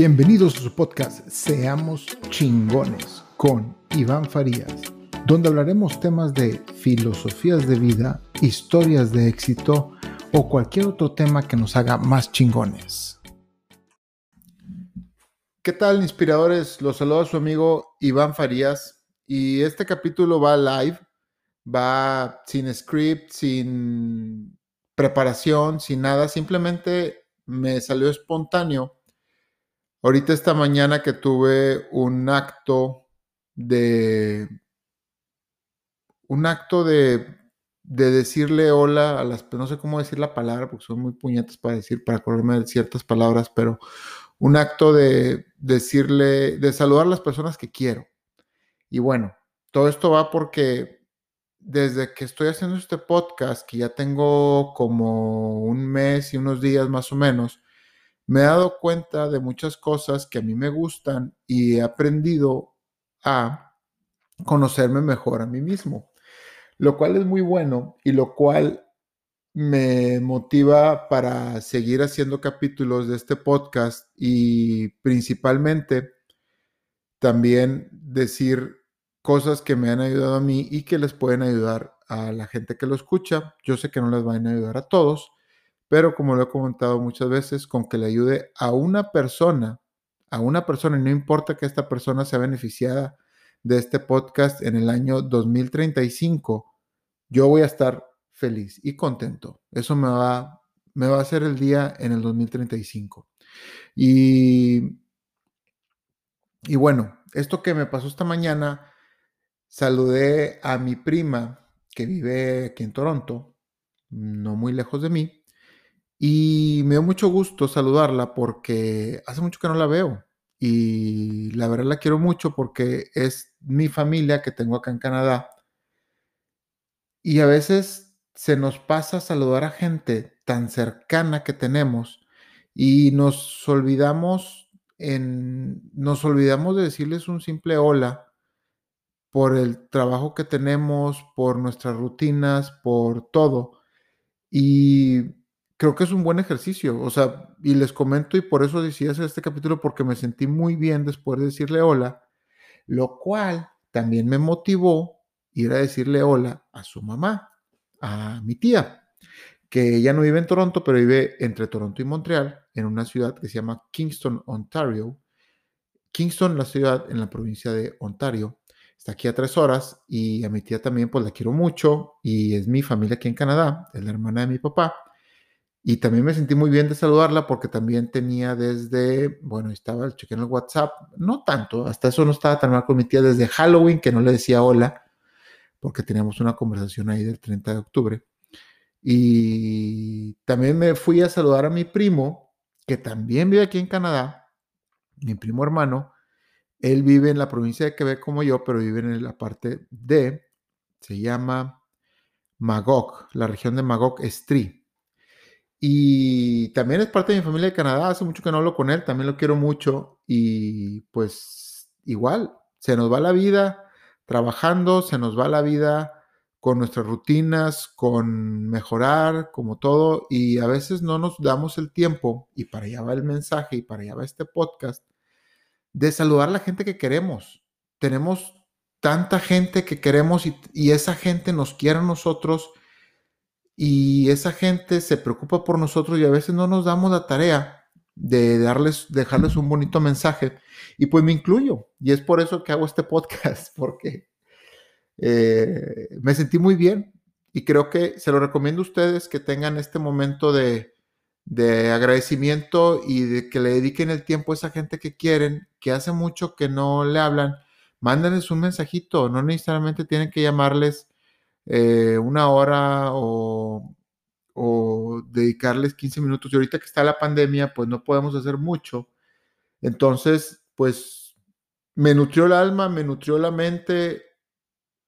Bienvenidos a su podcast Seamos chingones con Iván Farías, donde hablaremos temas de filosofías de vida, historias de éxito o cualquier otro tema que nos haga más chingones. ¿Qué tal, inspiradores? Los saluda su amigo Iván Farías y este capítulo va live, va sin script, sin preparación, sin nada, simplemente me salió espontáneo Ahorita esta mañana que tuve un acto de un acto de, de, decirle hola a las, no sé cómo decir la palabra, porque son muy puñetas para decir, para acordarme de ciertas palabras, pero un acto de decirle, de saludar a las personas que quiero. Y bueno, todo esto va porque desde que estoy haciendo este podcast, que ya tengo como un mes y unos días más o menos, me he dado cuenta de muchas cosas que a mí me gustan y he aprendido a conocerme mejor a mí mismo, lo cual es muy bueno y lo cual me motiva para seguir haciendo capítulos de este podcast y principalmente también decir cosas que me han ayudado a mí y que les pueden ayudar a la gente que lo escucha. Yo sé que no les van a ayudar a todos, pero como lo he comentado muchas veces, con que le ayude a una persona, a una persona, y no importa que esta persona sea beneficiada de este podcast en el año 2035, yo voy a estar feliz y contento. Eso me va, me va a hacer el día en el 2035. Y, y bueno, esto que me pasó esta mañana, saludé a mi prima que vive aquí en Toronto, no muy lejos de mí, y me dio mucho gusto saludarla porque hace mucho que no la veo. Y la verdad la quiero mucho porque es mi familia que tengo acá en Canadá. Y a veces se nos pasa saludar a gente tan cercana que tenemos y nos olvidamos en nos olvidamos de decirles un simple hola por el trabajo que tenemos, por nuestras rutinas, por todo. Y creo que es un buen ejercicio. O sea, y les comento y por eso decidí hacer este capítulo porque me sentí muy bien después de decirle hola, lo cual también me motivó ir a decirle hola a su mamá, a mi tía, que ella no vive en Toronto, pero vive entre Toronto y Montreal, en una ciudad que se llama Kingston, Ontario. Kingston, la ciudad en la provincia de Ontario, está aquí a tres horas y a mi tía también pues la quiero mucho y es mi familia aquí en Canadá, es la hermana de mi papá. Y también me sentí muy bien de saludarla porque también tenía desde, bueno, estaba el en el WhatsApp, no tanto, hasta eso no estaba tan mal con mi tía desde Halloween que no le decía hola, porque teníamos una conversación ahí del 30 de octubre. Y también me fui a saludar a mi primo, que también vive aquí en Canadá, mi primo hermano. Él vive en la provincia de Quebec como yo, pero vive en la parte de, se llama Magog, la región de Magog Estrie y también es parte de mi familia de Canadá, hace mucho que no hablo con él, también lo quiero mucho y pues igual, se nos va la vida trabajando, se nos va la vida con nuestras rutinas, con mejorar, como todo, y a veces no nos damos el tiempo, y para allá va el mensaje, y para allá va este podcast, de saludar a la gente que queremos. Tenemos tanta gente que queremos y, y esa gente nos quiere a nosotros y esa gente se preocupa por nosotros y a veces no nos damos la tarea de darles, dejarles un bonito mensaje. Y pues me incluyo. Y es por eso que hago este podcast, porque eh, me sentí muy bien y creo que se lo recomiendo a ustedes que tengan este momento de, de agradecimiento y de que le dediquen el tiempo a esa gente que quieren, que hace mucho que no le hablan. Mándenles un mensajito, no necesariamente tienen que llamarles eh, una hora o, dedicarles 15 minutos. Y ahorita que está la pandemia, pues no podemos hacer mucho. Entonces, pues me nutrió el alma, me nutrió la mente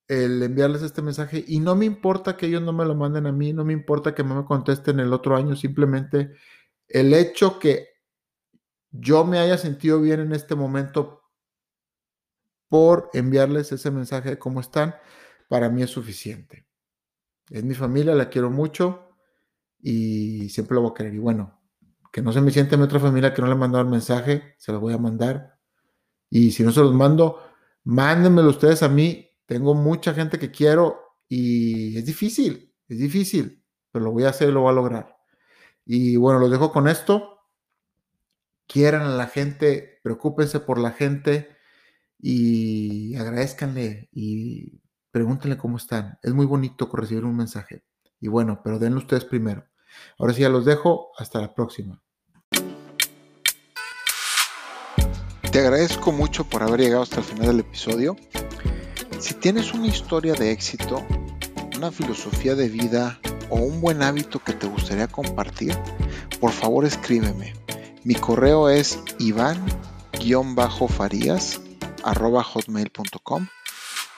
el enviarles este mensaje y no me importa que ellos no me lo manden a mí, no me importa que no me contesten el otro año, simplemente el hecho que yo me haya sentido bien en este momento por enviarles ese mensaje de cómo están, para mí es suficiente. Es mi familia, la quiero mucho y siempre lo voy a querer. Y bueno, Que no se me siente mi otra familia que no le he mandado el mensaje, se los voy a mandar. Y si no se los mando, mándenmelo ustedes a mí. Tengo mucha gente que quiero y es difícil, es difícil, pero lo voy a hacer y lo voy a lograr. Y bueno, los dejo con esto. Quieran a la gente, preocúpense por la gente y agradezcanle y pregúntenle cómo están. Es muy bonito recibir un mensaje. Y bueno, pero denlo ustedes primero. Ahora sí ya los dejo. Hasta la próxima. Te agradezco mucho por haber llegado hasta el final del episodio. Si tienes una historia de éxito, una filosofía de vida o un buen hábito que te gustaría compartir, por favor escríbeme. Mi correo es iván-farías hotmail.com